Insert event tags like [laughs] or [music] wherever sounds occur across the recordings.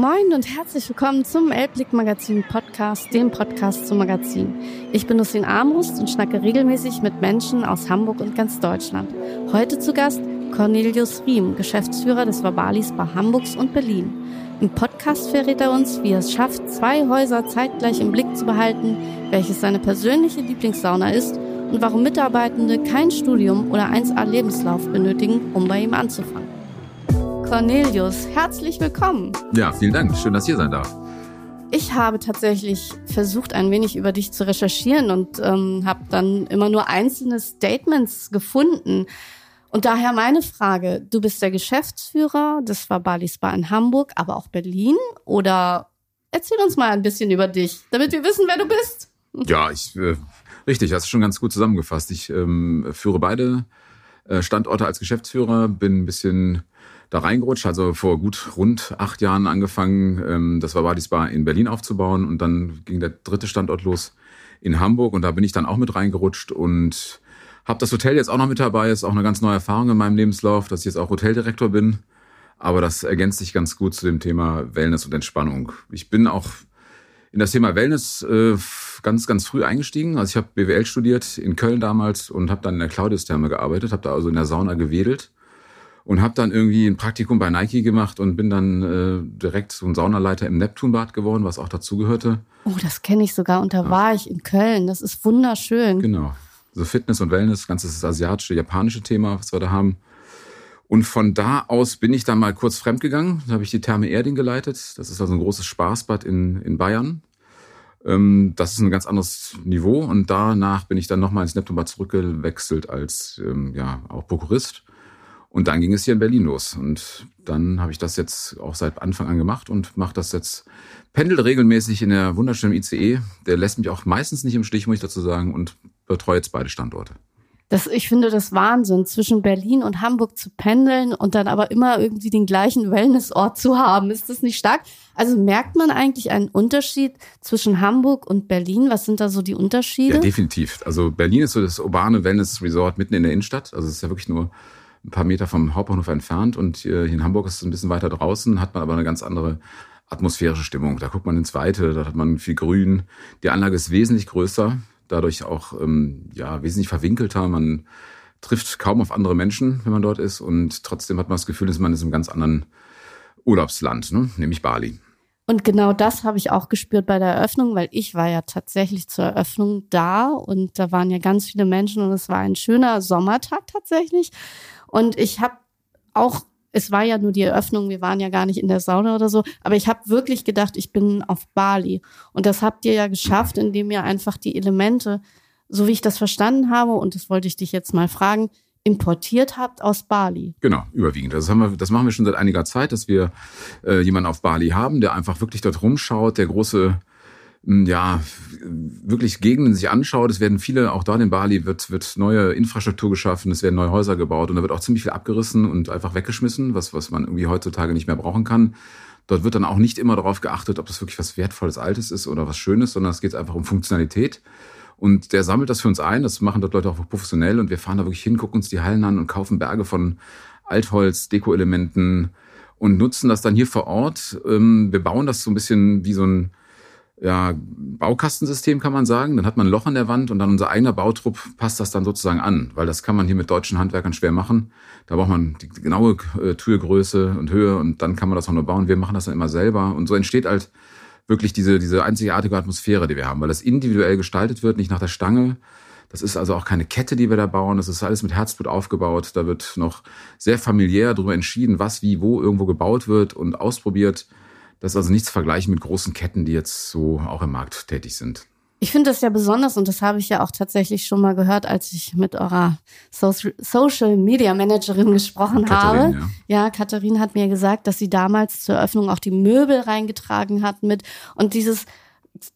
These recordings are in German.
Moin und herzlich willkommen zum Elbblick Magazin Podcast, dem Podcast zum Magazin. Ich bin Lucien Armbrust und schnacke regelmäßig mit Menschen aus Hamburg und ganz Deutschland. Heute zu Gast Cornelius Riem, Geschäftsführer des Verbalis bei Hamburgs und Berlin. Im Podcast verrät er uns, wie er es schafft, zwei Häuser zeitgleich im Blick zu behalten, welches seine persönliche Lieblingssauna ist und warum Mitarbeitende kein Studium oder 1A Lebenslauf benötigen, um bei ihm anzufangen. Cornelius, herzlich willkommen. Ja, vielen Dank. Schön, dass ich hier sein darf. Ich habe tatsächlich versucht, ein wenig über dich zu recherchieren und ähm, habe dann immer nur einzelne Statements gefunden. Und daher meine Frage, du bist der Geschäftsführer des Verbalis Bar in Hamburg, aber auch Berlin oder erzähl uns mal ein bisschen über dich, damit wir wissen, wer du bist. Ja, ich, äh, richtig, hast du schon ganz gut zusammengefasst. Ich ähm, führe beide äh, Standorte als Geschäftsführer, bin ein bisschen da reingerutscht, also vor gut rund acht Jahren angefangen, ähm, das Vavadis Bar in Berlin aufzubauen und dann ging der dritte Standort los in Hamburg und da bin ich dann auch mit reingerutscht und habe das Hotel jetzt auch noch mit dabei, ist auch eine ganz neue Erfahrung in meinem Lebenslauf, dass ich jetzt auch Hoteldirektor bin, aber das ergänzt sich ganz gut zu dem Thema Wellness und Entspannung. Ich bin auch in das Thema Wellness äh, ganz, ganz früh eingestiegen. Also ich habe BWL studiert in Köln damals und habe dann in der Claudius-Therme gearbeitet, habe da also in der Sauna gewedelt und habe dann irgendwie ein Praktikum bei Nike gemacht und bin dann äh, direkt so ein Saunaleiter im Neptunbad geworden, was auch dazugehörte. Oh, das kenne ich sogar und da ja. war ich in Köln. Das ist wunderschön. Genau. So Fitness und Wellness, ganzes asiatische, japanische Thema, was wir da haben. Und von da aus bin ich dann mal kurz fremdgegangen. Da habe ich die Therme Erding geleitet. Das ist also ein großes Spaßbad in, in Bayern. Ähm, das ist ein ganz anderes Niveau. Und danach bin ich dann nochmal ins Neptunbad zurückgewechselt als ähm, ja auch Prokurist und dann ging es hier in Berlin los. Und dann habe ich das jetzt auch seit Anfang an gemacht und mache das jetzt, pendel regelmäßig in der wunderschönen ICE. Der lässt mich auch meistens nicht im Stich, muss ich dazu sagen, und betreue jetzt beide Standorte. Das, ich finde das Wahnsinn, zwischen Berlin und Hamburg zu pendeln und dann aber immer irgendwie den gleichen Wellnessort zu haben. Ist das nicht stark? Also merkt man eigentlich einen Unterschied zwischen Hamburg und Berlin? Was sind da so die Unterschiede? Ja, definitiv. Also Berlin ist so das urbane Wellness-Resort mitten in der Innenstadt. Also es ist ja wirklich nur ein paar Meter vom Hauptbahnhof entfernt und hier in Hamburg ist es ein bisschen weiter draußen, hat man aber eine ganz andere atmosphärische Stimmung. Da guckt man ins Weite, da hat man viel Grün. Die Anlage ist wesentlich größer, dadurch auch ähm, ja wesentlich verwinkelter. Man trifft kaum auf andere Menschen, wenn man dort ist und trotzdem hat man das Gefühl, dass man ist im ganz anderen Urlaubsland, ne? nämlich Bali. Und genau das habe ich auch gespürt bei der Eröffnung, weil ich war ja tatsächlich zur Eröffnung da und da waren ja ganz viele Menschen und es war ein schöner Sommertag tatsächlich. Und ich habe auch, es war ja nur die Eröffnung, wir waren ja gar nicht in der Sauna oder so, aber ich habe wirklich gedacht, ich bin auf Bali. Und das habt ihr ja geschafft, indem ihr einfach die Elemente, so wie ich das verstanden habe, und das wollte ich dich jetzt mal fragen, importiert habt aus Bali. Genau, überwiegend. Das, haben wir, das machen wir schon seit einiger Zeit, dass wir äh, jemanden auf Bali haben, der einfach wirklich dort rumschaut, der große ja, wirklich Gegenden sich anschaut, es werden viele, auch dort in Bali wird, wird neue Infrastruktur geschaffen, es werden neue Häuser gebaut und da wird auch ziemlich viel abgerissen und einfach weggeschmissen, was, was man irgendwie heutzutage nicht mehr brauchen kann. Dort wird dann auch nicht immer darauf geachtet, ob das wirklich was Wertvolles Altes ist oder was Schönes, sondern es geht einfach um Funktionalität. Und der sammelt das für uns ein, das machen dort Leute auch professionell und wir fahren da wirklich hin, gucken uns die Hallen an und kaufen Berge von Altholz, Deko-Elementen und nutzen das dann hier vor Ort. Ähm, wir bauen das so ein bisschen wie so ein ja, Baukastensystem kann man sagen. Dann hat man ein Loch in der Wand und dann unser eigener Bautrupp passt das dann sozusagen an, weil das kann man hier mit deutschen Handwerkern schwer machen. Da braucht man die genaue äh, Türgröße und Höhe und dann kann man das auch nur bauen. Wir machen das dann immer selber und so entsteht halt wirklich diese, diese einzigartige Atmosphäre, die wir haben, weil das individuell gestaltet wird, nicht nach der Stange. Das ist also auch keine Kette, die wir da bauen. Das ist alles mit Herzblut aufgebaut. Da wird noch sehr familiär darüber entschieden, was, wie, wo irgendwo gebaut wird und ausprobiert. Das ist also nichts vergleichen mit großen Ketten, die jetzt so auch im Markt tätig sind. Ich finde das ja besonders und das habe ich ja auch tatsächlich schon mal gehört, als ich mit eurer Social Media Managerin gesprochen Katharin, habe. Ja. ja, Katharin hat mir gesagt, dass sie damals zur Eröffnung auch die Möbel reingetragen hat mit und dieses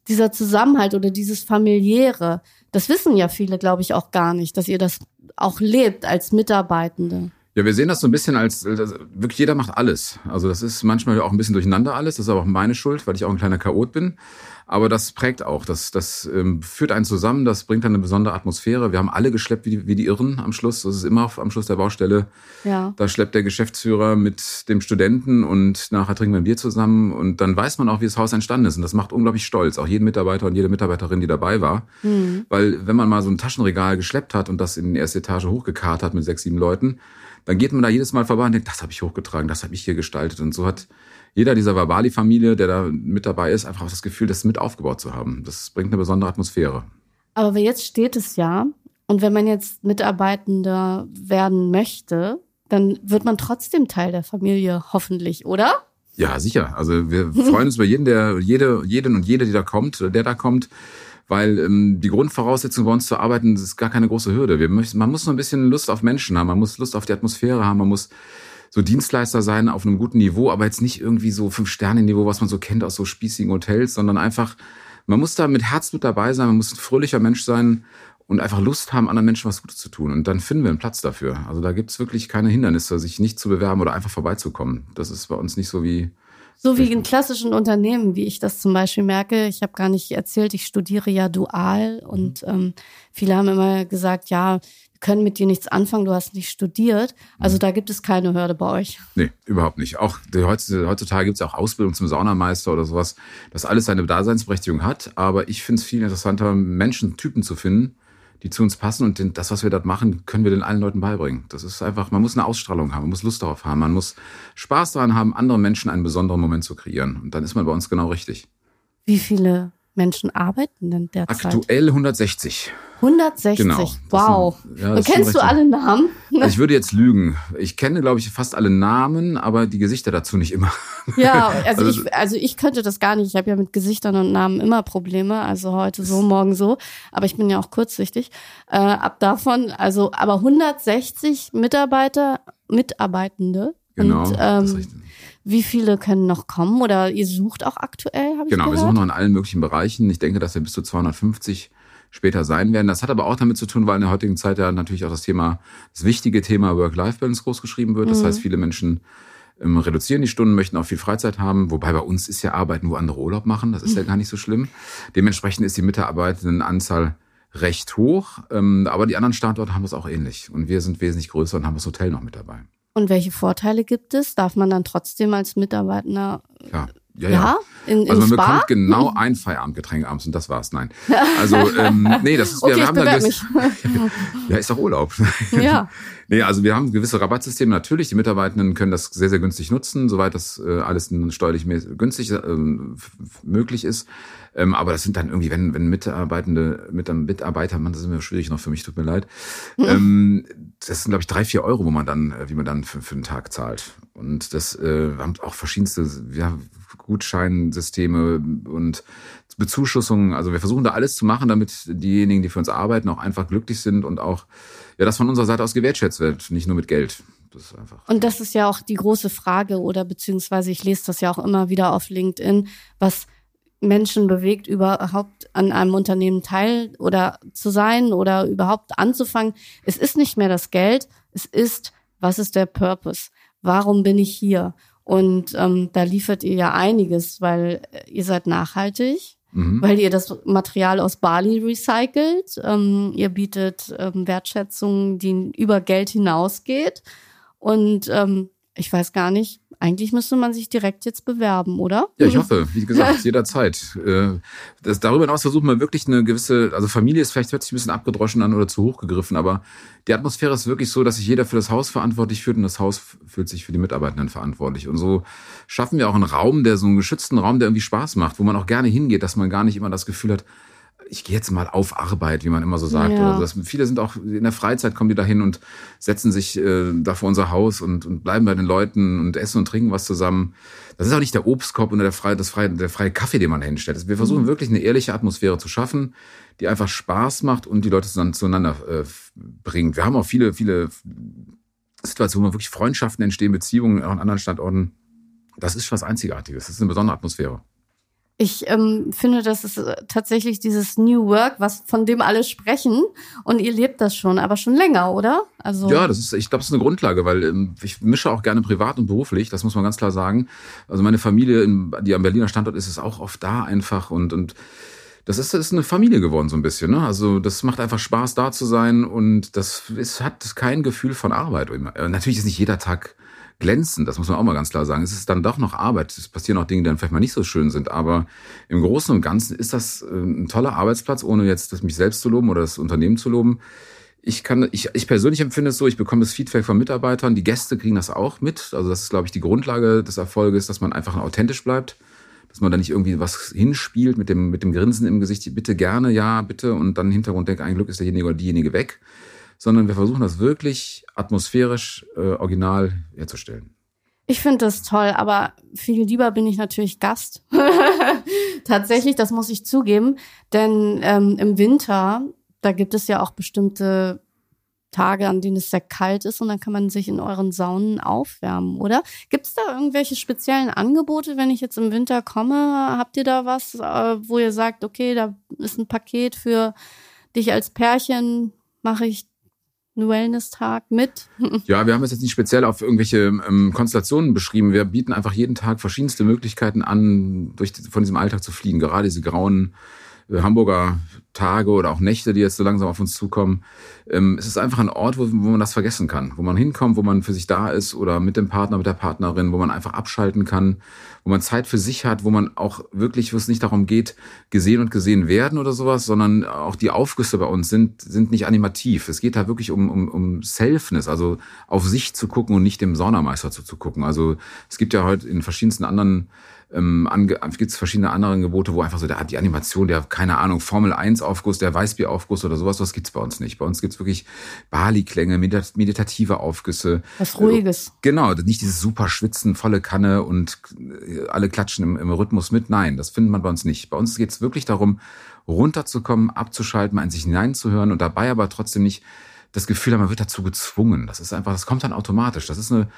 dieser Zusammenhalt oder dieses familiäre, das wissen ja viele, glaube ich, auch gar nicht, dass ihr das auch lebt als Mitarbeitende. Ja, wir sehen das so ein bisschen als, als wirklich jeder macht alles. Also das ist manchmal auch ein bisschen durcheinander alles. Das ist aber auch meine Schuld, weil ich auch ein kleiner Chaot bin. Aber das prägt auch, das, das ähm, führt einen zusammen, das bringt dann eine besondere Atmosphäre. Wir haben alle geschleppt wie die, wie die Irren am Schluss. Das ist immer am Schluss der Baustelle. Ja. Da schleppt der Geschäftsführer mit dem Studenten und nachher trinken wir ein Bier zusammen und dann weiß man auch, wie das Haus entstanden ist. Und das macht unglaublich stolz, auch jeden Mitarbeiter und jede Mitarbeiterin, die dabei war. Mhm. Weil wenn man mal so ein Taschenregal geschleppt hat und das in die erste Etage hochgekarrt hat mit sechs, sieben Leuten, dann geht man da jedes Mal vorbei und denkt, das habe ich hochgetragen, das habe ich hier gestaltet. Und so hat jeder dieser Verbali-Familie, der da mit dabei ist, einfach das Gefühl, das mit aufgebaut zu haben. Das bringt eine besondere Atmosphäre. Aber jetzt steht es ja. Und wenn man jetzt Mitarbeitender werden möchte, dann wird man trotzdem Teil der Familie, hoffentlich, oder? Ja, sicher. Also wir freuen uns über jeden, der, jede, jeden und jede, die da kommt, der da kommt, weil ähm, die Grundvoraussetzung bei uns zu arbeiten, ist gar keine große Hürde. Wir möchten, man muss nur ein bisschen Lust auf Menschen haben, man muss Lust auf die Atmosphäre haben, man muss so Dienstleister sein auf einem guten Niveau, aber jetzt nicht irgendwie so Fünf-Sterne-Niveau, was man so kennt aus so spießigen Hotels, sondern einfach, man muss da mit Herzblut dabei sein, man muss ein fröhlicher Mensch sein und einfach Lust haben, anderen Menschen was Gutes zu tun. Und dann finden wir einen Platz dafür. Also da gibt's wirklich keine Hindernisse, sich nicht zu bewerben oder einfach vorbeizukommen. Das ist bei uns nicht so wie so wie in klassischen Unternehmen, wie ich das zum Beispiel merke. Ich habe gar nicht erzählt, ich studiere ja dual und ähm, viele haben immer gesagt, ja, wir können mit dir nichts anfangen, du hast nicht studiert. Also mhm. da gibt es keine Hürde bei euch. Nee, überhaupt nicht. Auch heutzutage gibt es auch Ausbildung zum Saunameister oder sowas, das alles seine Daseinsberechtigung hat. Aber ich finde es viel interessanter, Menschentypen zu finden, die zu uns passen und das, was wir dort machen, können wir den allen Leuten beibringen. Das ist einfach, man muss eine Ausstrahlung haben, man muss Lust darauf haben, man muss Spaß daran haben, anderen Menschen einen besonderen Moment zu kreieren. Und dann ist man bei uns genau richtig. Wie viele Menschen arbeiten denn derzeit? Aktuell 160. 160, genau. wow. Sind, ja, kennst du alle Namen? Also [laughs] ich würde jetzt lügen. Ich kenne, glaube ich, fast alle Namen, aber die Gesichter dazu nicht immer. [laughs] Ja, [laughs] also, also, ich, also ich könnte das gar nicht. Ich habe ja mit Gesichtern und Namen immer Probleme. Also heute so, morgen so. Aber ich bin ja auch kurzsichtig. Äh, ab davon, also aber 160 Mitarbeiter, Mitarbeitende. Genau. Und, ähm, wie viele können noch kommen oder ihr sucht auch aktuell? Hab ich genau, wir suchen noch in allen möglichen Bereichen. Ich denke, dass wir bis zu 250 später sein werden. Das hat aber auch damit zu tun, weil in der heutigen Zeit ja natürlich auch das Thema, das wichtige Thema Work-Life-Balance großgeschrieben wird. Das mhm. heißt, viele Menschen ähm, reduzieren die Stunden, möchten auch viel Freizeit haben, wobei bei uns ist ja Arbeiten, wo andere Urlaub machen. Das ist mhm. ja [laughs] gar nicht so schlimm. Dementsprechend ist die Mitarbeitendenanzahl recht hoch, ähm, aber die anderen Standorte haben es auch ähnlich. Und wir sind wesentlich größer und haben das Hotel noch mit dabei. Und welche Vorteile gibt es? Darf man dann trotzdem als Mitarbeiter ja. Ja, ja. ja? In, also man Spa? bekommt genau ein Feierabendgetränk abends und das war's. Nein. [laughs] Also ähm, nee, das ist okay, wir haben da gewiss, [laughs] ja ist doch Urlaub. [laughs] Ja. nee, also wir haben gewisse Rabattsysteme natürlich. Die Mitarbeitenden können das sehr sehr günstig nutzen, soweit das äh, alles steuerlich günstig äh, möglich ist. Ähm, aber das sind dann irgendwie, wenn, wenn Mitarbeitende, mit einem Mitarbeiter, man, das ist immer schwierig noch für mich, tut mir leid. Mhm. Ähm, das sind, glaube ich, drei, vier Euro, wo man dann, äh, wie man dann für, für einen Tag zahlt. Und das äh, haben auch verschiedenste ja, Gutscheinsysteme und Bezuschussungen. Also wir versuchen da alles zu machen, damit diejenigen, die für uns arbeiten, auch einfach glücklich sind und auch ja, das von unserer Seite aus gewertschätzt wird, nicht nur mit Geld. Das ist einfach. Und das ist ja auch die große Frage, oder beziehungsweise ich lese das ja auch immer wieder auf LinkedIn, was Menschen bewegt, überhaupt an einem Unternehmen teil oder zu sein oder überhaupt anzufangen. Es ist nicht mehr das Geld, es ist, was ist der Purpose? Warum bin ich hier? Und ähm, da liefert ihr ja einiges, weil ihr seid nachhaltig, mhm. weil ihr das Material aus Bali recycelt. Ähm, ihr bietet ähm, Wertschätzung, die über Geld hinausgeht. Und ähm, ich weiß gar nicht, eigentlich müsste man sich direkt jetzt bewerben, oder? Ja, ich hoffe, wie gesagt, [laughs] jederzeit. Äh, das, darüber hinaus versuchen wir wirklich eine gewisse, also Familie ist vielleicht hört sich ein bisschen abgedroschen an oder zu hoch gegriffen, aber die Atmosphäre ist wirklich so, dass sich jeder für das Haus verantwortlich fühlt und das Haus fühlt sich für die Mitarbeitenden verantwortlich. Und so schaffen wir auch einen Raum, der so einen geschützten Raum, der irgendwie Spaß macht, wo man auch gerne hingeht, dass man gar nicht immer das Gefühl hat, ich gehe jetzt mal auf Arbeit, wie man immer so sagt. Ja. Das, viele sind auch in der Freizeit kommen die da hin und setzen sich äh, da vor unser Haus und, und bleiben bei den Leuten und essen und trinken was zusammen. Das ist auch nicht der Obstkorb oder der freie, das freie, der freie Kaffee, den man hinstellt. Wir versuchen mhm. wirklich eine ehrliche Atmosphäre zu schaffen, die einfach Spaß macht und die Leute zueinander äh, bringt. Wir haben auch viele, viele Situationen, wo wirklich Freundschaften entstehen, Beziehungen auch an anderen Standorten. Das ist was Einzigartiges. Das ist eine besondere Atmosphäre. Ich ähm, finde, das ist äh, tatsächlich dieses New Work, was von dem alle sprechen. Und ihr lebt das schon, aber schon länger, oder? Also ja, das ist, ich glaube, das ist eine Grundlage, weil ähm, ich mische auch gerne privat und beruflich. Das muss man ganz klar sagen. Also meine Familie, in, die am Berliner Standort ist, ist auch oft da einfach und und das ist, ist eine Familie geworden so ein bisschen. Ne? Also das macht einfach Spaß, da zu sein und das ist, hat kein Gefühl von Arbeit. Äh, natürlich ist nicht jeder Tag glänzen. Das muss man auch mal ganz klar sagen. Es ist dann doch noch Arbeit. Es passieren auch Dinge, die dann vielleicht mal nicht so schön sind. Aber im Großen und Ganzen ist das äh, ein toller Arbeitsplatz, ohne jetzt mich selbst zu loben oder das Unternehmen zu loben. Ich kann, ich, ich persönlich empfinde es so, ich bekomme das Feedback von Mitarbeitern, die Gäste kriegen das auch mit. Also das ist, glaube ich, die Grundlage des Erfolges, dass man einfach authentisch bleibt dass man da nicht irgendwie was hinspielt mit dem, mit dem Grinsen im Gesicht, bitte gerne, ja, bitte, und dann im Hintergrund denkt, ein Glück ist derjenige oder diejenige weg, sondern wir versuchen das wirklich atmosphärisch äh, original herzustellen. Ich finde das toll, aber viel lieber bin ich natürlich Gast. [laughs] Tatsächlich, das muss ich zugeben, denn ähm, im Winter, da gibt es ja auch bestimmte Tage, an denen es sehr kalt ist und dann kann man sich in euren Saunen aufwärmen, oder? Gibt es da irgendwelche speziellen Angebote, wenn ich jetzt im Winter komme? Habt ihr da was, äh, wo ihr sagt, okay, da ist ein Paket für dich als Pärchen, mache ich einen Wellness-Tag mit? [laughs] Ja, wir haben es jetzt nicht speziell auf irgendwelche ähm, Konstellationen beschrieben. Wir bieten einfach jeden Tag verschiedenste Möglichkeiten an, durch, von diesem Alltag zu fliehen. Gerade diese grauen Hamburger Tage oder auch Nächte, die jetzt so langsam auf uns zukommen. Ähm, es ist einfach ein Ort, wo, wo man das vergessen kann, wo man hinkommt, wo man für sich da ist oder mit dem Partner, mit der Partnerin, wo man einfach abschalten kann, wo man Zeit für sich hat, wo man auch wirklich, wo es nicht darum geht, gesehen und gesehen werden oder sowas, sondern auch die Aufgüsse bei uns sind, sind nicht animativ. Es geht da wirklich um, um, um Selfness, also auf sich zu gucken und nicht dem Saunameister zuzugucken. Also es gibt ja heute in verschiedensten anderen ähm, gibt es verschiedene andere Angebote, wo einfach so der, die Animation, der, keine Ahnung, Formel 1 Aufguss, der Weißbier-Aufguss oder sowas, was gibt's bei uns nicht. Bei uns gibt's wirklich Bali-Klänge, meditative Aufgüsse. Was Ruhiges. Äh, genau, nicht dieses super Schwitzen, volle Kanne und äh, alle klatschen im, im Rhythmus mit. Nein, das findet man bei uns nicht. Bei uns geht's wirklich darum, runterzukommen, abzuschalten, mal in sich hineinzuhören und dabei aber trotzdem nicht das Gefühl haben, man wird dazu gezwungen. Das ist einfach, das kommt dann automatisch. Das ist eine,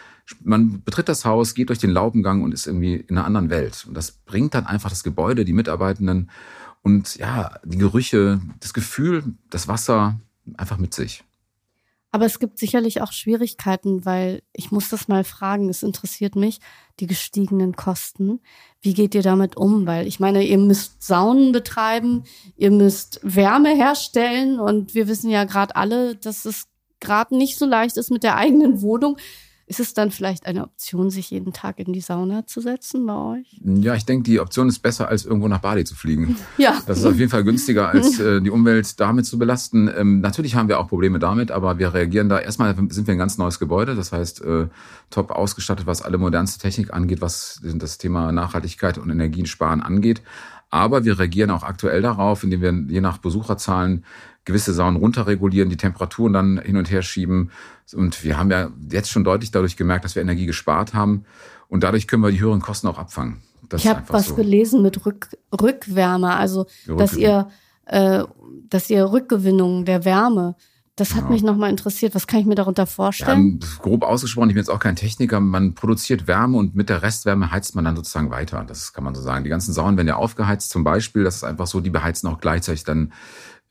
man betritt das Haus, geht durch den Laubengang und ist irgendwie in einer anderen Welt. Und das bringt dann einfach das Gebäude, die Mitarbeitenden und ja, die Gerüche, das Gefühl, das Wasser einfach mit sich. Aber es gibt sicherlich auch Schwierigkeiten, weil ich muss das mal fragen, es interessiert mich, die gestiegenen Kosten. Wie geht ihr damit um? Weil ich meine, ihr müsst Saunen betreiben, ihr müsst Wärme herstellen und wir wissen ja gerade alle, dass es gerade nicht so leicht ist mit der eigenen Wohnung. Ist es dann vielleicht eine Option, sich jeden Tag in die Sauna zu setzen bei euch? Ja, ich denke, die Option ist besser, als irgendwo nach Bali zu fliegen. [laughs] Ja. Das ist auf jeden Fall günstiger, als [laughs] äh, die Umwelt damit zu belasten. Ähm, natürlich haben wir auch Probleme damit, aber wir reagieren da. Erstmal sind wir ein ganz neues Gebäude, das heißt äh, top ausgestattet, was alle modernste Technik angeht, was das Thema Nachhaltigkeit und Energiensparen angeht. Aber wir reagieren auch aktuell darauf, indem wir je nach Besucherzahlen gewisse Saunen runterregulieren, die Temperaturen dann hin und her schieben. Und wir haben ja jetzt schon deutlich dadurch gemerkt, dass wir Energie gespart haben. Und dadurch können wir die höheren Kosten auch abfangen. Das ich habe was so. gelesen mit Rück Rückwärme, also dass ihr, äh, dass ihr Rückgewinnung der Wärme das hat genau. mich nochmal interessiert. Was kann ich mir darunter vorstellen? Ja, grob ausgesprochen, ich bin jetzt auch kein Techniker. Man produziert Wärme und mit der Restwärme heizt man dann sozusagen weiter. Das kann man so sagen. Die ganzen Saunen werden ja aufgeheizt zum Beispiel. Das ist einfach so, die beheizen auch gleichzeitig dann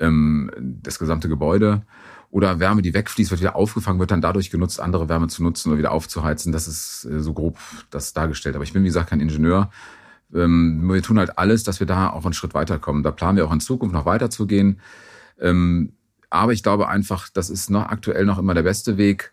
ähm, das gesamte Gebäude. Oder Wärme, die wegfließt, wird wieder aufgefangen, wird dann dadurch genutzt, andere Wärme zu nutzen oder wieder aufzuheizen. Das ist äh, so grob das dargestellt. Aber ich bin, wie gesagt, kein Ingenieur. Ähm, wir tun halt alles, dass wir da auch einen Schritt weiterkommen. Da planen wir auch in Zukunft noch weiterzugehen. Ähm, aber ich glaube einfach, das ist noch aktuell noch immer der beste Weg.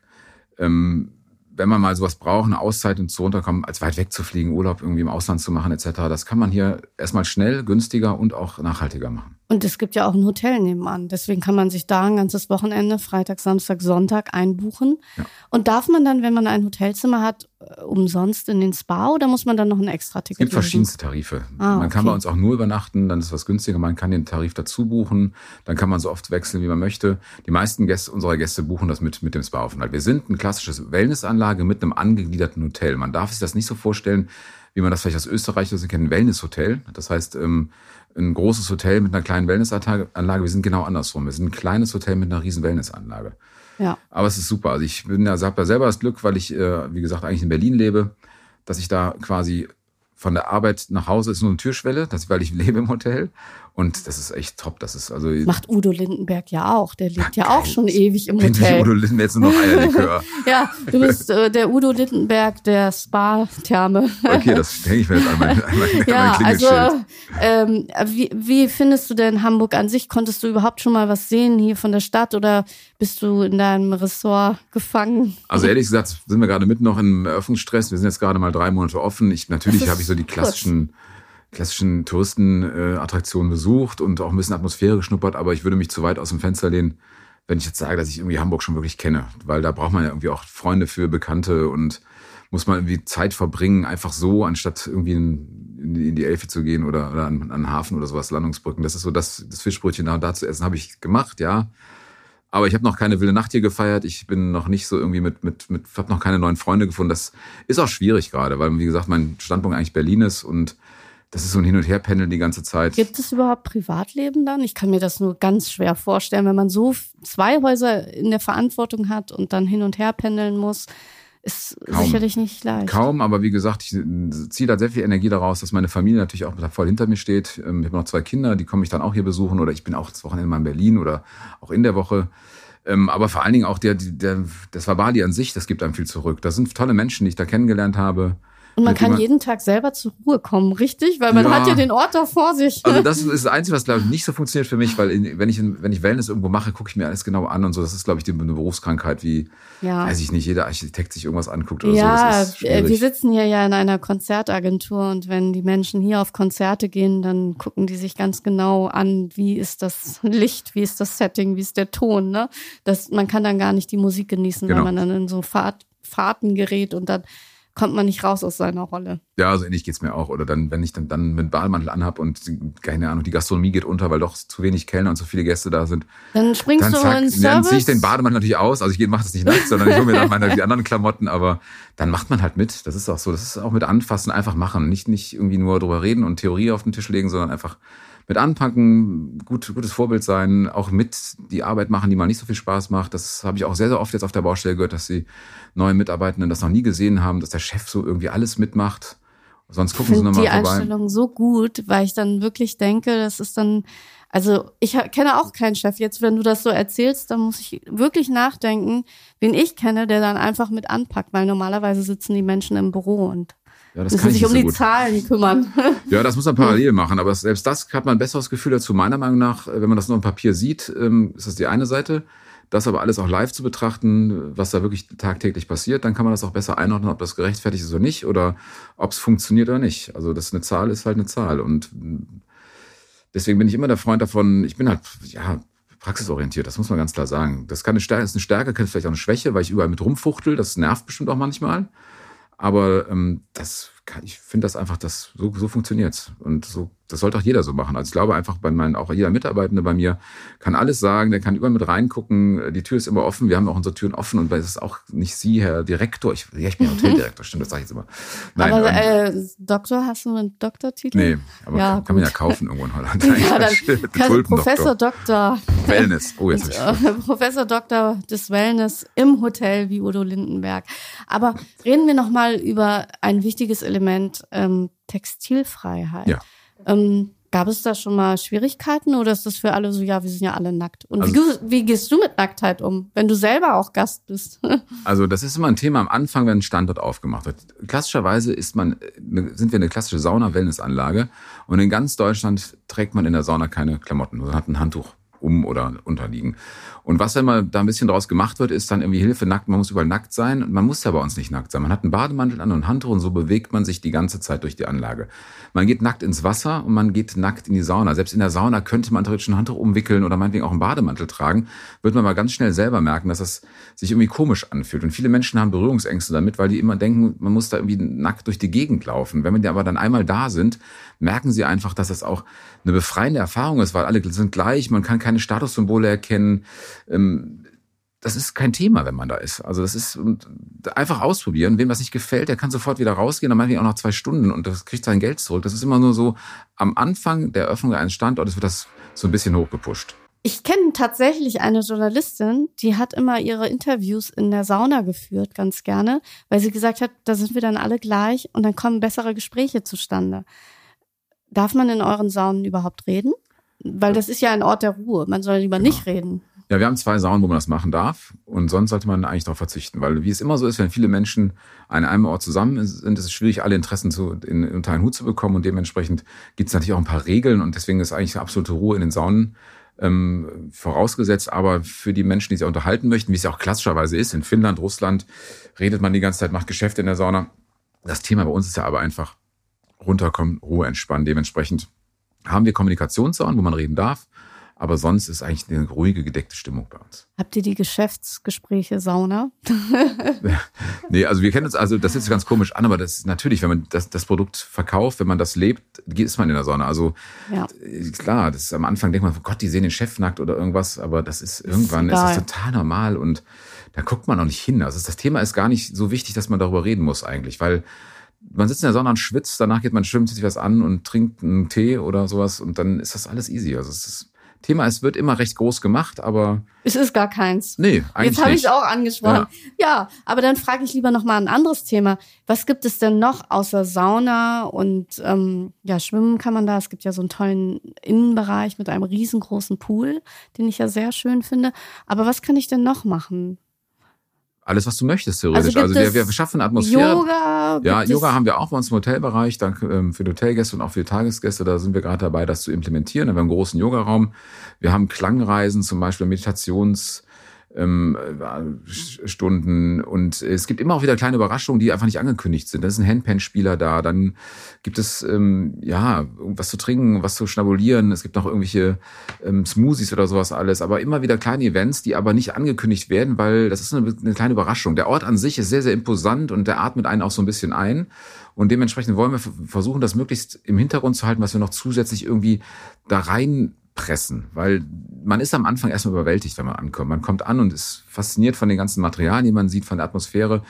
Ähm, wenn man mal sowas braucht, eine Auszeit und zu runterkommen, als weit weg zu fliegen, Urlaub irgendwie im Ausland zu machen etc., das kann man hier erstmal schnell, günstiger und auch nachhaltiger machen. Und es gibt ja auch ein Hotel nebenan. Deswegen kann man sich da ein ganzes Wochenende, Freitag, Samstag, Sonntag einbuchen. Ja. Und darf man dann, wenn man ein Hotelzimmer hat, äh, umsonst in den Spa oder muss man dann noch ein extra Ticket Es gibt verschiedenste Tarife. Ah, man kann bei uns auch nur übernachten, dann ist was günstiger. Man kann den Tarif dazu buchen. Dann kann man so oft wechseln, wie man möchte. Die meisten Gäste, unserer Gäste buchen das mit, mit dem Spa-Aufenthalt. Wir sind ein klassisches Wellnessanlage mit einem angegliederten Hotel. Man darf sich das nicht so vorstellen, wie man das vielleicht aus Österreich so kennt, ein Wellnesshotel. Das heißt, ähm, ein großes Hotel mit einer kleinen Wellnessanlage. Wir sind genau andersrum. Wir sind ein kleines Hotel mit einer riesen Wellnessanlage. Ja. Aber es ist super. Also ich bin ja, habe ja selber das Glück, weil ich, äh, wie gesagt, eigentlich in Berlin lebe, dass ich da quasi von der Arbeit nach Hause ist nur eine Türschwelle, das, weil ich [laughs] lebe im Hotel. Und das ist echt top. Das ist also. Macht Udo Lindenberg ja auch. Der lebt ja, ja auch schon ewig im bin Hotel. Udo Lindenberg jetzt nur noch Eierlikör. [laughs] ja, du bist äh, der Udo Lindenberg der Spa-Therme. okay, das hänge ich mir jetzt an mein, an mein, ja, mein also ähm, wie, wie findest du denn Hamburg an sich? Konntest du überhaupt schon mal was sehen hier von der Stadt oder bist du in deinem Ressort gefangen? Also ehrlich gesagt sind wir gerade mitten noch im Eröffnungsstress. Wir sind jetzt gerade mal drei Monate offen. Ich natürlich habe ich so die klassischen kurz klassischen Touristenattraktionen besucht und auch ein bisschen Atmosphäre geschnuppert, aber ich würde mich zu weit aus dem Fenster lehnen, wenn ich jetzt sage, dass ich irgendwie Hamburg schon wirklich kenne, weil da braucht man ja irgendwie auch Freunde für, Bekannte und muss man irgendwie Zeit verbringen, einfach so, anstatt irgendwie in, in die Elfe zu gehen oder, oder an, an Hafen oder sowas, Landungsbrücken. Das ist so das, das Fischbrötchen da und da zu essen, habe ich gemacht, ja. Aber ich habe noch keine wilde Nacht hier gefeiert. Ich bin noch nicht so irgendwie mit, mit, mit habe noch keine neuen Freunde gefunden. Das ist auch schwierig gerade, weil, wie gesagt, mein Standpunkt eigentlich Berlin ist und das ist so ein Hin- und Herpendeln die ganze Zeit. Gibt es überhaupt Privatleben dann? Ich kann mir das nur ganz schwer vorstellen, wenn man so zwei Häuser in der Verantwortung hat und dann hin und her pendeln muss. Ist Kaum. sicherlich nicht leicht. Kaum, aber wie gesagt, ich ziehe da sehr viel Energie daraus, dass meine Familie natürlich auch voll hinter mir steht. Ähm, ich habe noch zwei Kinder, die komme ich dann auch hier besuchen oder ich bin auch das Wochenende mal in Berlin oder auch in der Woche. Ähm, aber vor allen Dingen auch der, der, das Wabali an sich, das gibt einem viel zurück. Das sind tolle Menschen, die ich da kennengelernt habe. Und man kann jeden Tag selber zur Ruhe kommen, richtig? Weil man ja. hat ja den Ort da vor sich. Also das [laughs] ist das Einzige, was glaube ich nicht so funktioniert für mich, weil in, wenn ich wenn ich Wellness irgendwo mache, gucke ich mir alles genau an und so. Das ist glaube ich eine Berufskrankheit, wie ja. weiß ich nicht, jeder Architekt sich irgendwas anguckt oder ja, so. Ja, wir sitzen hier ja in einer Konzertagentur und wenn die Menschen hier auf Konzerte gehen, dann gucken die sich ganz genau an, wie ist das [laughs] Licht, wie ist das Setting, wie ist der Ton. Ne? Das, man kann dann gar nicht die Musik genießen, genau. weil man dann in so Fahrt, Fahrten gerät und dann kommt man nicht raus aus seiner Rolle. Ja, so ähnlich geht's mir auch. Oder dann, wenn ich dann, dann mit Bahlmantel anhab und keine Ahnung, die Gastronomie geht unter, weil doch zu wenig Kellner und zu viele Gäste da sind. Dann springst dann du zack, in Service. Dann ziehe ich den Bademantel natürlich aus. Also ich mache das nicht nackt, sondern ich hole mir dann meine die anderen Klamotten. Aber dann macht man halt mit. Das ist auch so. Das ist auch mit anfassen, einfach machen. Nicht, nicht irgendwie nur drüber reden und Theorie auf den Tisch legen, sondern einfach mit anpacken, gut, gutes Vorbild sein, auch mit die Arbeit machen, die mal nicht so viel Spaß macht. Das habe ich auch sehr, sehr oft jetzt auf der Baustelle gehört, dass die neuen Mitarbeitenden das noch nie gesehen haben, dass der Chef so irgendwie alles mitmacht. Sonst gucken ich sie nochmal vorbei. die Einstellung so gut, weil ich dann wirklich denke, das ist dann, also ich kenne auch keinen Chef. Jetzt, wenn du das so erzählst, dann muss ich wirklich nachdenken, wen ich kenne, der dann einfach mit anpackt, weil normalerweise sitzen die Menschen im Büro und ja, das müssen sich um so die gut. Zahlen kümmern. [laughs] Ja, das muss man parallel machen, aber selbst das hat man ein besseres Gefühl dazu. Meiner Meinung nach, wenn man das nur im Papier sieht, ähm, ist das die eine Seite. Das aber alles auch live zu betrachten, was da wirklich tagtäglich passiert, dann kann man das auch besser einordnen, ob das gerechtfertigt ist oder nicht oder ob es funktioniert oder nicht. Also das ist eine Zahl ist halt eine Zahl und deswegen bin ich immer der Freund davon. Ich bin halt ja praxisorientiert, das muss man ganz klar sagen. Das kann eine Stärke, ist eine Stärke, kann vielleicht auch eine Schwäche, weil ich überall mit rumfuchtel. Das nervt bestimmt auch manchmal. Aber ähm, das ich finde das einfach, das so, so funktioniert's. Und so das sollte auch jeder so machen. Also ich glaube einfach bei meinen, auch jeder Mitarbeitende bei mir kann alles sagen, der kann überall mit reingucken. Die Tür ist immer offen. Wir haben auch unsere Türen offen und es ist auch nicht Sie, Herr Direktor. Ich, ja, ich bin [laughs] Hoteldirektor, stimmt, das sage ich jetzt immer. Nein, aber ähm, äh, Doktor, hast du einen Doktortitel? Nee, aber ja, kann, kann man ja kaufen irgendwo in Holland. [laughs] ja, dann kann [laughs] Professor Doktor. Wellness. Oh, jetzt ich äh, Professor Doktor des Wellness im Hotel wie Udo Lindenberg. Aber reden wir nochmal über ein wichtiges Element, ähm, Textilfreiheit. Ja. Ähm, gab es da schon mal Schwierigkeiten oder ist das für alle so, ja, wir sind ja alle nackt? Und also, wie, wie, gehst du mit Nacktheit um, wenn du selber auch Gast bist? [laughs] also das ist immer ein Thema am Anfang, wenn ein Standort aufgemacht wird. Klassischerweise ist man, sind wir eine klassische Sauna-Wellnessanlage und in ganz Deutschland trägt man in der Sauna keine Klamotten, sondern hat ein Handtuch um oder unterliegen. Und was immer da ein bisschen draus gemacht wird, ist dann irgendwie Hilfe nackt. Man muss überall nackt sein. Und man muss ja bei uns nicht nackt sein. Man hat einen Bademantel an und Handtuch und so bewegt man sich die ganze Zeit durch die Anlage. Man geht nackt ins Wasser und man geht nackt in die Sauna. Selbst in der Sauna könnte man theoretisch ein Handtuch umwickeln oder meinetwegen auch einen Bademantel tragen. Wird man mal ganz schnell selber merken, dass das sich irgendwie komisch anfühlt. Und viele Menschen haben Berührungsängste damit, weil die immer denken, man muss da irgendwie nackt durch die Gegend laufen. Wenn wir aber dann einmal da sind, merken sie einfach, dass das auch eine befreiende Erfahrung ist, weil alle sind gleich, man kann keine Statussymbole erkennen. Ähm, das ist kein Thema, wenn man da ist. Also das ist einfach ausprobieren. Wem das nicht gefällt, der kann sofort wieder rausgehen, dann meinetwegen auch noch zwei Stunden und das kriegt sein Geld zurück. Das ist immer nur so, am Anfang der Eröffnung eines Standortes wird das so ein bisschen hochgepusht. Ich kenne tatsächlich eine Journalistin, die hat immer ihre Interviews in der Sauna geführt, ganz gerne, weil sie gesagt hat, da sind wir dann alle gleich und dann kommen bessere Gespräche zustande. Darf man in euren Saunen überhaupt reden? Weil das ist ja ein Ort der Ruhe. Man soll lieber genau. nicht reden. Ja, wir haben zwei Saunen, wo man das machen darf. Und sonst sollte man eigentlich darauf verzichten. Weil wie es immer so ist, wenn viele Menschen an einem Ort zusammen sind, ist es schwierig, alle Interessen zu, in, unter einen Hut zu bekommen. Und dementsprechend gibt es natürlich auch ein paar Regeln. Und deswegen ist eigentlich absolute Ruhe in den Saunen ähm, vorausgesetzt. Aber für die Menschen, die sich unterhalten möchten, wie es ja auch klassischerweise ist, in Finnland, Russland, redet man die ganze Zeit, macht Geschäfte in der Sauna. Das Thema bei uns ist ja aber einfach runterkommen, Ruhe entspannen. Dementsprechend haben wir Kommunikationssaunen, wo man reden darf. Aber sonst ist eigentlich eine ruhige, gedeckte Stimmung bei uns. Habt ihr die Geschäftsgespräche Sauna? [laughs] nee, also wir kennen uns, also das ist ganz komisch an, aber das ist natürlich, wenn man das, das Produkt verkauft, wenn man das lebt, ist man in der Sauna. Also ja. klar, das ist am Anfang denkt man, oh Gott, die sehen den Chef nackt oder irgendwas, aber das ist irgendwann ist, ist das total normal und da guckt man auch nicht hin. Also das Thema ist gar nicht so wichtig, dass man darüber reden muss eigentlich, weil man sitzt in der Sonne und schwitzt, danach geht man schwimmt, zieht sich was an und trinkt einen Tee oder sowas und dann ist das alles easy. Also es ist Thema, es wird immer recht groß gemacht, aber. Es ist gar keins. Nee, eigentlich Jetzt habe ich es auch angesprochen. Ja. ja, aber dann frage ich lieber noch mal ein anderes Thema. Was gibt es denn noch außer Sauna und ähm, ja, Schwimmen kann man da. Es gibt ja so einen tollen Innenbereich mit einem riesengroßen Pool, den ich ja sehr schön finde. Aber was kann ich denn noch machen? Alles, was du möchtest, theoretisch. Also, also wir, wir schaffen Atmosphäre. Yoga? Ja, Yoga haben wir auch bei uns im Hotelbereich, dank, ähm, für die Hotelgäste und auch für die Tagesgäste. Da sind wir gerade dabei, das zu implementieren. Wir haben einen großen Yogaraum. Wir haben Klangreisen, zum Beispiel Meditations- Stunden und es gibt immer auch wieder kleine Überraschungen, die einfach nicht angekündigt sind. Da ist ein Handpan-Spieler da, dann gibt es ähm, ja was zu trinken, was zu schnabulieren. Es gibt noch irgendwelche ähm, Smoothies oder sowas alles, aber immer wieder kleine Events, die aber nicht angekündigt werden, weil das ist eine, eine kleine Überraschung. Der Ort an sich ist sehr sehr imposant und der atmet einen auch so ein bisschen ein. Und dementsprechend wollen wir versuchen, das möglichst im Hintergrund zu halten, was wir noch zusätzlich irgendwie da rein pressen, weil man ist am Anfang erstmal überwältigt, wenn man ankommt. Man kommt an und ist fasziniert von den ganzen Materialien, die man sieht, von der Atmosphäre.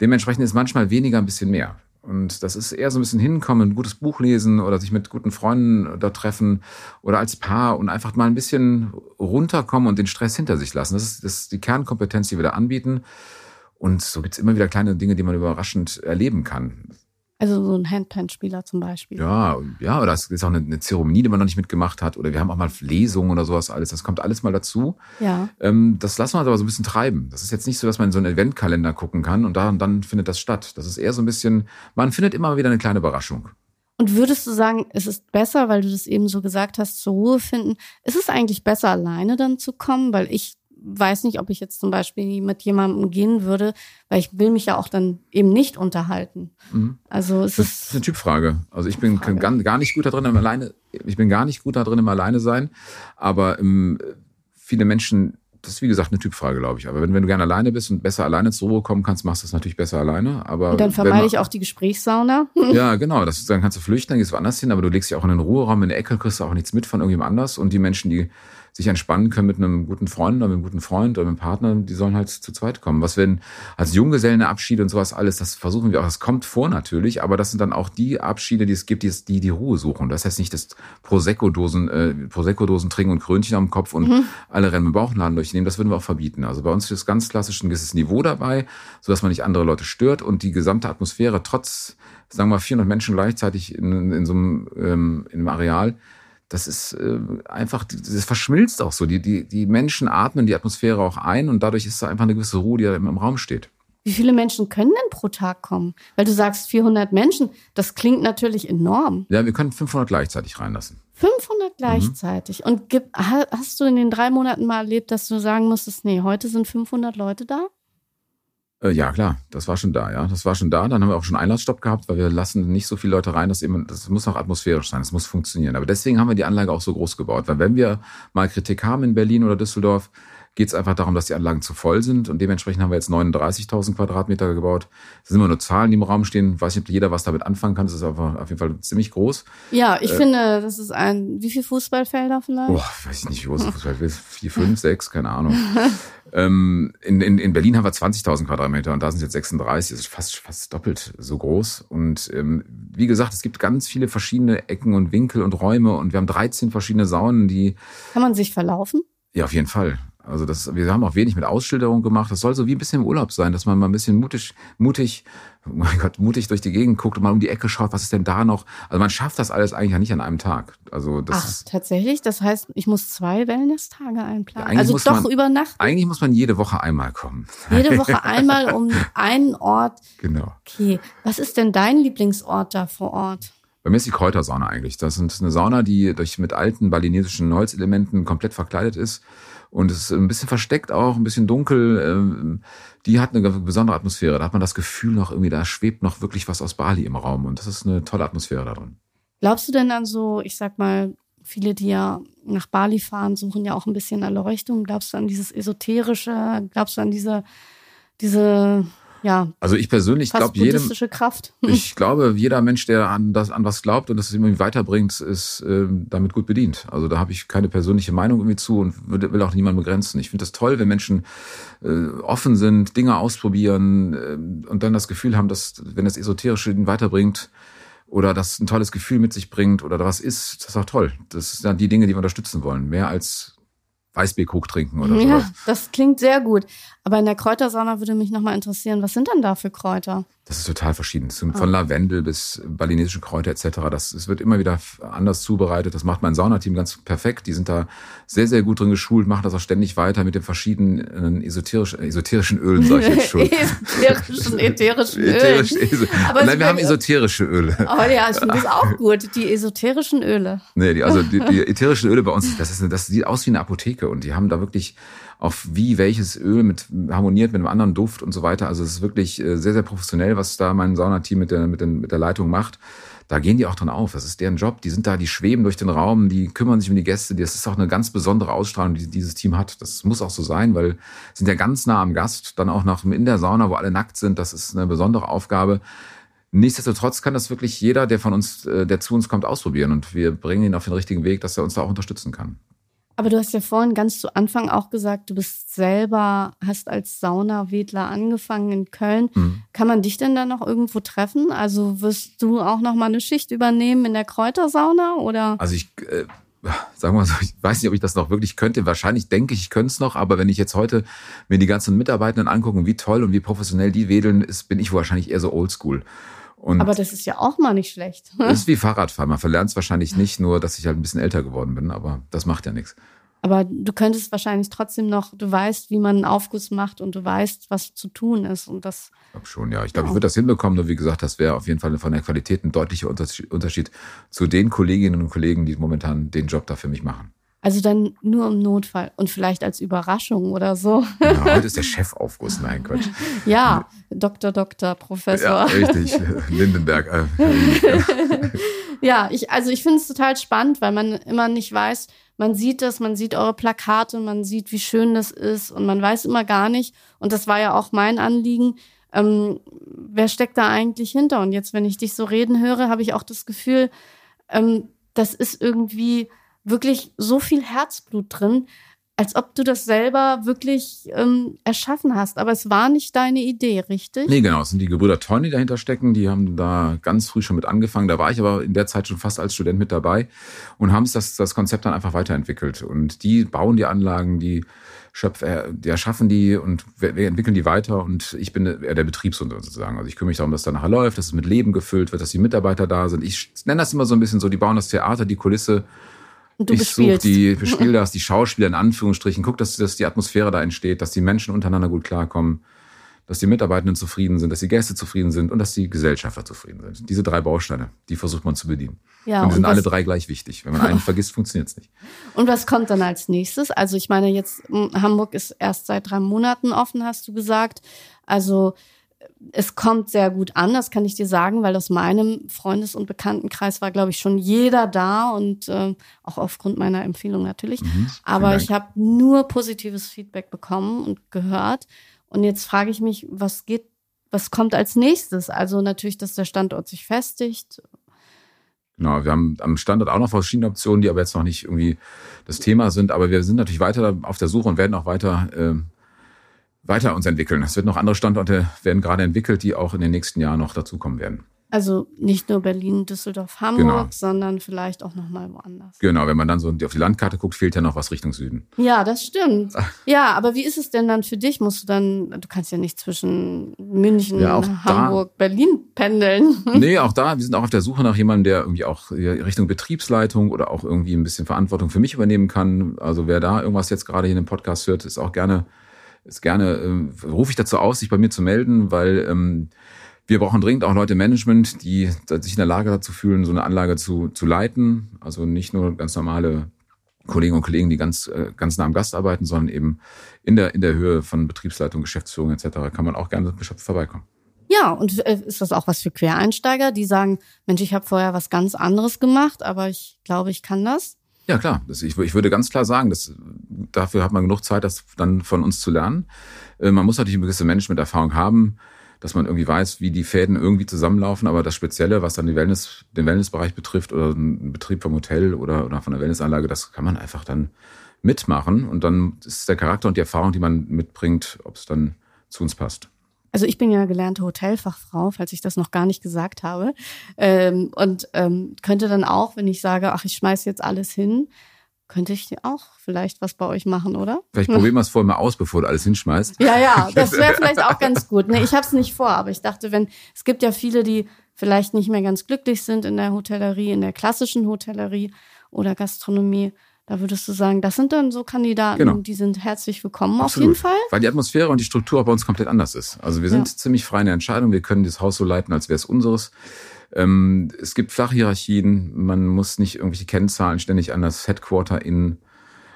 Dementsprechend ist manchmal weniger ein bisschen mehr. Und das ist eher so ein bisschen hinkommen, ein gutes Buch lesen oder sich mit guten Freunden da treffen oder als Paar und einfach mal ein bisschen runterkommen und den Stress hinter sich lassen. Das ist, das ist die Kernkompetenz, die wir da anbieten. Und so gibt's immer wieder kleine Dinge, die man überraschend erleben kann. Also so ein Handpan-Spieler zum Beispiel. Ja, ja, oder es ist auch eine, eine, Zeremonie, die man noch nicht mitgemacht hat. Oder wir haben auch mal Lesungen oder sowas alles. Das kommt alles mal dazu. Ja. Ähm, das lassen wir uns aber so ein bisschen treiben. Das ist jetzt nicht so, dass man in so einen Eventkalender gucken kann und da und dann findet das statt. Das ist eher so ein bisschen, man findet immer wieder eine kleine Überraschung. Und würdest du sagen, es ist besser, weil du das eben so gesagt hast, zur Ruhe finden, ist es eigentlich besser, alleine dann zu kommen? Weil ich weiß nicht, ob ich jetzt zum Beispiel mit jemandem gehen würde, weil ich will mich ja auch dann eben nicht unterhalten. Mhm. Also es das ist, ist eine Typfrage. Also ich bin gar, gar nicht gut da drin im alleine. Ich bin gar nicht gut da drin im alleine sein, aber ähm, viele Menschen das ist wie gesagt eine Typfrage, glaube ich. Aber wenn, wenn du gerne alleine bist und besser alleine zur Ruhe kommen kannst, machst du es natürlich besser alleine. Aber und dann vermeide ich auch die Gesprächssauna. [laughs] ja, [laughs] genau. Das, dann kannst du flüchten, dann gehst du woanders hin, aber du legst dich auch in den Ruheraum, in der Ecke, kriegst du auch nichts mit von irgendjemand anders. Und die Menschen, die sich entspannen können mit einem guten Freund oder mit einem guten Freund oder mit einem Partner, die sollen halt zu zweit kommen. Was wenn als Junggesellenabschiede und sowas alles, das versuchen wir auch, das kommt vor natürlich, aber das sind dann auch die Abschiede, die es gibt, die die, die Ruhe suchen. Das heißt nicht das Prosecco-Dosen, äh, Prosecco-Dosen trinken und Krönchen am Kopf und mhm. alle rennen mit Bauchladen durchnehmen, das würden wir auch verbieten. Also bei uns ist ganz klassisch ein gewisses Niveau dabei, sodass man nicht andere Leute stört und die gesamte Atmosphäre trotz, sagen wir mal, 400 Menschen gleichzeitig in, in so einem, ähm, in einem Areal, das ist äh, einfach, das verschmilzt auch so. Die, die, die Menschen atmen die Atmosphäre auch ein und dadurch ist da einfach eine gewisse Ruhe, die da im Raum steht. Wie viele Menschen können denn pro Tag kommen? Weil du sagst 400 Menschen, das klingt natürlich enorm. Ja, wir können 500 gleichzeitig reinlassen. 500 gleichzeitig. Mhm. Und hast du in den drei Monaten mal erlebt, dass du sagen musstest, nee, heute sind 500 Leute da? Äh, ja, klar, das war schon da, ja. Das war schon da. Dann haben wir auch schon Einlassstopp gehabt, weil wir lassen nicht so viele Leute rein, dass eben, das muss auch atmosphärisch sein, das muss funktionieren. Aber deswegen haben wir die Anlage auch so groß gebaut. Weil wenn wir mal Kritik haben in Berlin oder Düsseldorf, geht es einfach darum, dass die Anlagen zu voll sind. Und dementsprechend haben wir jetzt 39.000 Quadratmeter gebaut. Das sind immer nur Zahlen, die im Raum stehen. Weiß nicht, ob jeder was damit anfangen kann. Das ist aber auf jeden Fall ziemlich groß. Ja, ich äh, finde, das ist ein, wie viele Fußballfelder vielleicht? Boah, weiß ich nicht, wie groß Fußballfelder Vier, fünf, sechs, keine Ahnung. [laughs] ähm, in, in, in Berlin haben wir 20.000 Quadratmeter und da sind es jetzt 36. Das ist fast, fast doppelt so groß. Und ähm, wie gesagt, es gibt ganz viele verschiedene Ecken und Winkel und Räume und wir haben 13 verschiedene Saunen, die. Kann man sich verlaufen? Ja, auf jeden Fall. Also das, wir haben auch wenig mit Ausschilderung gemacht. Das soll so wie ein bisschen im Urlaub sein, dass man mal ein bisschen mutig, mutig, oh mein Gott, mutig durch die Gegend guckt und mal um die Ecke schaut, was ist denn da noch? Also man schafft das alles eigentlich ja nicht an einem Tag. Also das Ach, ist, tatsächlich? Das heißt, ich muss zwei Wellness-Tage einplanen? Ja, also doch man- über Nacht? eigentlich muss man jede Woche einmal kommen. Jede Woche [laughs] einmal um einen Ort. Genau. Okay, was ist denn dein Lieblingsort da vor Ort? Bei mir ist die Kräutersauna eigentlich. Das ist eine Sauna, die durch mit alten balinesischen Holzelementen komplett verkleidet ist. Und es ist ein bisschen versteckt auch, ein bisschen dunkel. Ähm, Die hat eine besondere Atmosphäre. Da hat man das Gefühl noch irgendwie, da schwebt noch wirklich was aus Bali im Raum. Und das ist eine tolle Atmosphäre da drin. Glaubst du denn an so, ich sag mal, viele, die ja nach Bali fahren, suchen ja auch ein bisschen Erleuchtung. Glaubst du an dieses Esoterische? Glaubst du an diese, diese, ja, Also ich persönlich glaube jedem, Kraft? [laughs] ich glaube, jeder Mensch, der an das an was glaubt und das irgendwie weiterbringt, ist ähm, damit gut bedient. Also da habe ich keine persönliche Meinung irgendwie zu und will, will auch niemanden begrenzen. Ich finde das toll, wenn Menschen äh, offen sind, Dinge ausprobieren äh, und dann das Gefühl haben, dass wenn das Esoterische ihnen weiterbringt oder das ein tolles Gefühl mit sich bringt oder da was ist, das ist auch toll. Das sind dann die Dinge, die wir unterstützen wollen, mehr als Weißbeek hoch trinken oder ja, sowas. das klingt sehr gut. Aber in der Kräutersauna würde mich nochmal interessieren, was sind denn da für Kräuter? Das ist total verschieden. Sind Von Lavendel bis balinesische Kräuter etc. Das, es wird immer wieder anders zubereitet. Das macht mein Saunateam ganz perfekt. Die sind da sehr, sehr gut drin geschult, machen das auch ständig weiter mit den verschiedenen esoterischen, esoterischen Ölen, sag ich jetzt schon. [laughs] [laughs] Esoterischen, ätherischen Ölen. Ätherische, eso Aber Nein, wir haben esoterische Öle. Oh ja, ich finde das auch [laughs] gut. Die esoterischen Öle. Nee, die, also die, die ätherischen Öle bei uns, das, ist, eine- das sieht aus wie eine Apotheke und die haben da wirklich auch wie welches Öl mit harmoniert mit einem anderen Duft und so weiter. Also es ist wirklich äh, sehr, sehr professionell, was da mein Saunateam mit der, mit, den, mit der Leitung macht. Da gehen die auch dran auf. Das ist deren Job. Die sind da, die schweben durch den Raum, die kümmern sich um die Gäste. Das ist auch eine ganz besondere Ausstrahlung, die dieses Team hat. Das muss auch so sein, weil sind ja ganz nah am Gast, dann auch noch in der Sauna, wo alle nackt sind. Das ist eine besondere Aufgabe. Nichtsdestotrotz kann das wirklich jeder, der von uns, äh, der zu uns kommt, ausprobieren. Und wir bringen ihn auf den richtigen Weg, dass er uns da auch unterstützen kann. Aber du hast ja vorhin ganz zu Anfang auch gesagt, du bist selber, hast als Saunawedler angefangen in Köln. Mhm. Kann man dich denn da noch irgendwo treffen? Also wirst du auch noch mal eine Schicht übernehmen in der Kräutersauna oder? Also ich, äh, sagen wir mal so, ich weiß nicht, ob ich das noch wirklich könnte. Wahrscheinlich denke ich, ich könnte es noch, aber wenn ich jetzt heute mir die ganzen Mitarbeitenden angucke, wie toll und wie professionell die wedeln, ist, bin ich wahrscheinlich eher so oldschool. Und Aber das ist ja auch mal nicht schlecht. [laughs] das ist wie Fahrradfahren. Man verlernt es wahrscheinlich nicht, nur dass ich halt ein bisschen älter geworden bin, aber das macht ja nichts. Aber du könntest wahrscheinlich trotzdem noch, du weißt, wie man einen Aufguss macht und du weißt, was zu tun ist. Und das, Ich glaube schon, ja. Ich glaube, ich würde das hinbekommen, nur wie gesagt, das wäre auf jeden Fall von der Qualität ein deutlicher Unterschied zu den Kolleginnen und Kollegen, die momentan den Job da für mich machen. Also dann nur im Notfall und vielleicht als Überraschung oder so. Ja, [laughs] heute ist der Chefaufguss, nein, Quatsch. Ja, Doktor, Doktor, Professor. Ja, richtig. [laughs] Lindenberg. Äh, [laughs] Ja, ich, also ich finde es total spannend, weil man immer nicht weiß, man sieht das, man sieht eure Plakate, man sieht, wie schön das ist und man weiß immer gar nicht, und das war ja auch mein Anliegen, ähm, wer steckt da eigentlich hinter? Und jetzt, wenn ich dich so reden höre, habe ich auch das Gefühl, ähm, das ist irgendwie wirklich so viel Herzblut drin, als ob du das selber wirklich ähm, erschaffen hast. Aber es war nicht deine Idee, richtig? Nee, genau. Es sind die Gebrüder Tony, die dahinter stecken. Die haben da ganz früh schon mit angefangen. Da war ich aber in der Zeit schon fast als Student mit dabei und haben das, das Konzept dann einfach weiterentwickelt. Und die bauen die Anlagen, die schöpf, äh, die erschaffen die und wir, entwickeln die weiter. Und ich bin eher der Betriebshund sozusagen. Also ich kümmere mich darum, dass da nachher läuft, dass es mit Leben gefüllt wird, dass die Mitarbeiter da sind. Ich nenne das immer so ein bisschen so, die bauen das Theater, die Kulisse. Und du ich suche bespielst. die, [laughs] bespiele das, die Schauspieler in Anführungsstrichen, guck, dass, dass die Atmosphäre da entsteht, dass die Menschen untereinander gut klarkommen, dass die Mitarbeitenden zufrieden sind, dass die Gäste zufrieden sind und dass die Gesellschafter zufrieden sind. Diese drei Bausteine, die versucht man zu bedienen. Ja, und die sind alle drei gleich wichtig. Wenn man einen [laughs] vergisst, funktioniert es nicht. Und was kommt dann als nächstes? Also ich meine, jetzt m, Hamburg ist erst seit drei Monaten offen, hast du gesagt. Also es kommt sehr gut an, das kann ich dir sagen, weil aus meinem Freundes- und Bekanntenkreis war, glaube ich, schon jeder da und äh, auch aufgrund meiner Empfehlung natürlich. Mhm. Aber ich habe nur positives Feedback bekommen und gehört. Und jetzt frage ich mich, was geht, was kommt als nächstes? Also natürlich, dass der Standort sich festigt. Genau, wir haben am Standort auch noch verschiedene Optionen, die aber jetzt noch nicht irgendwie das Thema sind. Aber wir sind natürlich weiter auf der Suche und werden auch weiter, ähm, weiter uns entwickeln. Es wird noch andere Standorte werden gerade entwickelt, die auch in den nächsten Jahren noch dazukommen werden. Also nicht nur Berlin, Düsseldorf, Hamburg, genau. sondern vielleicht auch nochmal woanders. Genau, wenn man dann so auf die Landkarte guckt, fehlt ja noch was Richtung Süden. Ja, das stimmt. Ja, aber wie ist es denn dann für dich? Musst du dann, du kannst ja nicht zwischen München, ja, Hamburg, da, Berlin pendeln. [laughs] Nee, auch da, wir sind auch auf der Suche nach jemandem, der irgendwie auch Richtung Betriebsleitung oder auch irgendwie ein bisschen Verantwortung für mich übernehmen kann. Also wer da irgendwas jetzt gerade hier in dem Podcast hört, ist auch gerne, ist gerne, äh, rufe ich dazu aus, sich bei mir zu melden, weil ähm, wir brauchen dringend auch Leute im Management, die sich in der Lage dazu fühlen, so eine Anlage zu, zu leiten. Also nicht nur ganz normale Kollegen und Kollegen, die ganz, äh, ganz nah am Gast arbeiten, sondern eben in der, in der Höhe von Betriebsleitung, Geschäftsführung etc. kann man auch gerne vorbeikommen. Ja, und äh, ist das auch was für Quereinsteiger, die sagen, Mensch, ich habe vorher was ganz anderes gemacht, aber ich glaube, ich kann das? Ja, klar. Das, ich, ich würde ganz klar sagen, dass, dafür hat man genug Zeit, das dann von uns zu lernen. Äh, man muss natürlich eine gewisse Management-Erfahrung haben dass man irgendwie weiß, wie die Fäden irgendwie zusammenlaufen, aber das Spezielle, was dann die Wellness, den Wellnessbereich betrifft oder einen Betrieb vom Hotel oder, oder von der Wellnessanlage, das kann man einfach dann mitmachen und dann ist der Charakter und die Erfahrung, die man mitbringt, ob es dann zu uns passt. Also ich bin ja gelernte Hotelfachfrau, falls ich das noch gar nicht gesagt habe. Ähm, und ähm, könnte dann auch, wenn ich sage, ach, ich schmeiß jetzt alles hin, könnte ich auch vielleicht was bei euch machen, oder? Vielleicht probieren wir es vorher mal aus, bevor du alles hinschmeißt. Ja, ja, das [laughs] wäre vielleicht auch ganz gut. Nee, ich habe es nicht vor, aber ich dachte, wenn es gibt ja viele, die vielleicht nicht mehr ganz glücklich sind in der Hotellerie, in der klassischen Hotellerie oder Gastronomie. Da würdest du sagen, das sind dann so Kandidaten, genau. die sind herzlich willkommen Absolut. auf jeden Fall. Weil die Atmosphäre und die Struktur bei uns komplett anders ist. Also wir sind ja. ziemlich frei in der Entscheidung. Wir können das Haus so leiten, als wäre es unseres. Ähm, es gibt Flachhierarchien, man muss nicht irgendwelche Kennzahlen ständig an das Headquarter in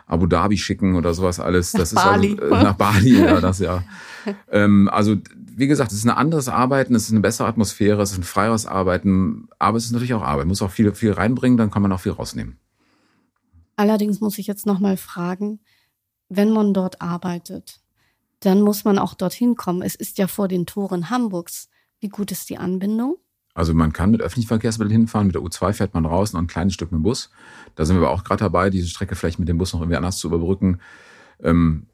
Abu Dhabi schicken oder sowas alles. Das nach ist also, Bali. Also, äh, nach Bali, ja, das ja. [laughs] Ähm, also, wie gesagt, es ist ein anderes Arbeiten, es ist eine bessere Atmosphäre, es ist ein freieres Arbeiten, aber es ist natürlich auch Arbeit. Man muss auch viel, viel reinbringen, dann kann man auch viel rausnehmen. Allerdings muss ich jetzt nochmal fragen, wenn man dort arbeitet, dann muss man auch dorthin kommen. Es ist ja vor den Toren Hamburgs. Wie gut ist die Anbindung? Also man kann mit öffentlichen Verkehrsmitteln hinfahren, mit der U2 fährt man raus, noch ein kleines Stück mit dem Bus. Da sind wir aber auch gerade dabei, diese Strecke vielleicht mit dem Bus noch irgendwie anders zu überbrücken. Ähm,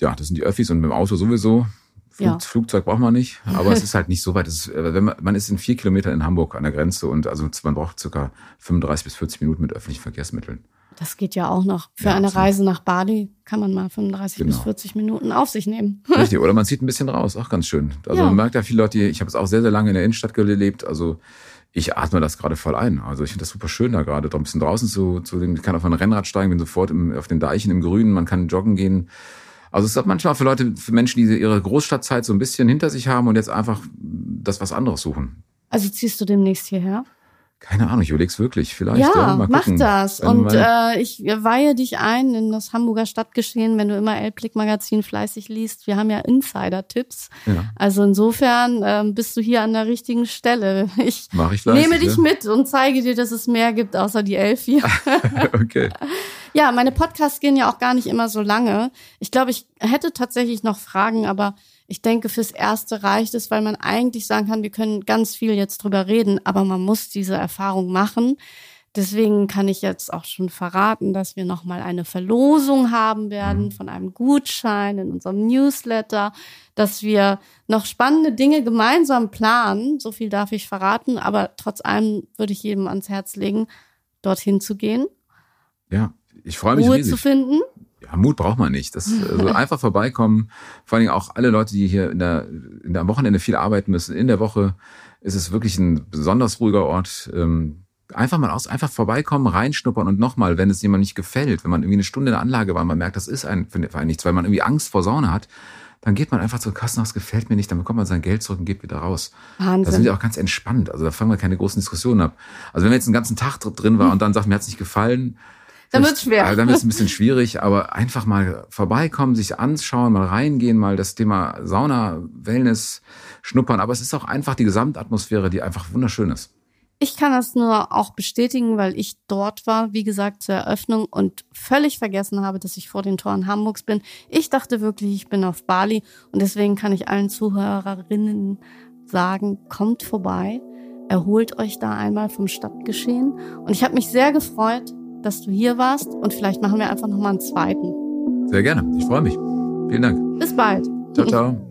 ja, das sind die Öffis und mit dem Auto sowieso. Flug, ja. Flugzeug braucht man nicht, [laughs] aber es ist halt nicht so weit. Ist, äh, wenn man, man ist in vier Kilometern in Hamburg an der Grenze und also man braucht circa 35 bis 40 Minuten mit öffentlichen Verkehrsmitteln. Das geht ja auch noch. Für ja, eine absolut. Reise nach Bali kann man mal 35 genau. bis 40 Minuten auf sich nehmen. [laughs] Richtig, oder man zieht ein bisschen raus, auch ganz schön. Also ja. man merkt ja viele Leute, ich habe es auch sehr, sehr lange in der Innenstadt gelebt, also ich atme das gerade voll ein. Also ich finde das super schön, da gerade ein bisschen draußen zu, zu ich kann auf ein Rennrad steigen, bin sofort im, auf den Deichen im Grünen, man kann joggen gehen. Also es ist auch manchmal für Leute, für Menschen, die ihre Großstadtzeit so ein bisschen hinter sich haben und jetzt einfach das was anderes suchen. Also ziehst du demnächst hierher? Keine Ahnung, ich überleg's wirklich. Vielleicht. Ja, ja mach das. Und äh, ich weihe dich ein in das Hamburger Stadtgeschehen, wenn du immer Elbblick-Magazin fleißig liest. Wir haben ja Insider-Tipps. Ja. Also insofern ähm, bist du hier an der richtigen Stelle. [laughs] Ich, mach ich fleißig, nehme dich ja? mit und zeige dir, dass es mehr gibt, außer die Elf hier. [laughs] okay. [laughs] Ja, meine Podcasts gehen ja auch gar nicht immer so lange. Ich glaube, ich hätte tatsächlich noch Fragen, aber ich denke, fürs Erste reicht es, weil man eigentlich sagen kann, wir können ganz viel jetzt drüber reden, aber man muss diese Erfahrung machen. Deswegen kann ich jetzt auch schon verraten, dass wir nochmal eine Verlosung haben werden mhm. von einem Gutschein in unserem Newsletter, dass wir noch spannende Dinge gemeinsam planen. So viel darf ich verraten, aber trotz allem würde ich jedem ans Herz legen, dorthin zu gehen. Ja, ich freue mich Ruhe riesig. zu finden ja, Mut braucht man nicht. Das also [laughs] einfach vorbeikommen. Vor allen Dingen auch alle Leute, die hier in der, in der Wochenende viel arbeiten müssen. In der Woche ist es wirklich ein besonders ruhiger Ort. Ähm, einfach mal aus, einfach vorbeikommen, reinschnuppern und nochmal, wenn es jemand nicht gefällt, wenn man irgendwie eine Stunde in der Anlage war, man merkt, das ist ein, für einen nichts, weil man irgendwie Angst vor Sauna hat, dann geht man einfach zur Kasse, das gefällt mir nicht, dann bekommt man sein Geld zurück und geht wieder raus. Wahnsinn. Da sind wir auch ganz entspannt. Also da fangen wir keine großen Diskussionen ab. Also wenn wir jetzt einen ganzen Tag drin war [laughs] und dann sagt, mir hat's nicht gefallen, dann wird's schwer. Also dann wird's ein bisschen schwierig, aber einfach mal vorbeikommen, sich anschauen, mal reingehen, mal das Thema Sauna, Wellness schnuppern. Aber es ist auch einfach die Gesamtatmosphäre, die einfach wunderschön ist. Ich kann das nur auch bestätigen, weil ich dort war, wie gesagt, zur Eröffnung und völlig vergessen habe, dass ich vor den Toren Hamburgs bin. Ich dachte wirklich, ich bin auf Bali und deswegen kann ich allen Zuhörerinnen sagen, kommt vorbei, erholt euch da einmal vom Stadtgeschehen. Und ich habe mich sehr gefreut, dass du hier warst und vielleicht machen wir einfach nochmal einen zweiten. Sehr gerne. Ich freue mich. Vielen Dank. Bis bald. Ciao, ciao.